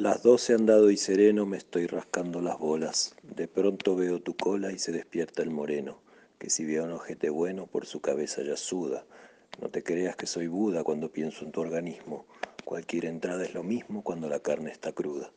Las doce han dado y sereno me estoy rascando las bolas. De pronto veo tu cola y se despierta el moreno, que si ve un ojete bueno por su cabeza ya suda. No te creas que soy Buda cuando pienso en tu organismo. Cualquier entrada es lo mismo cuando la carne está cruda.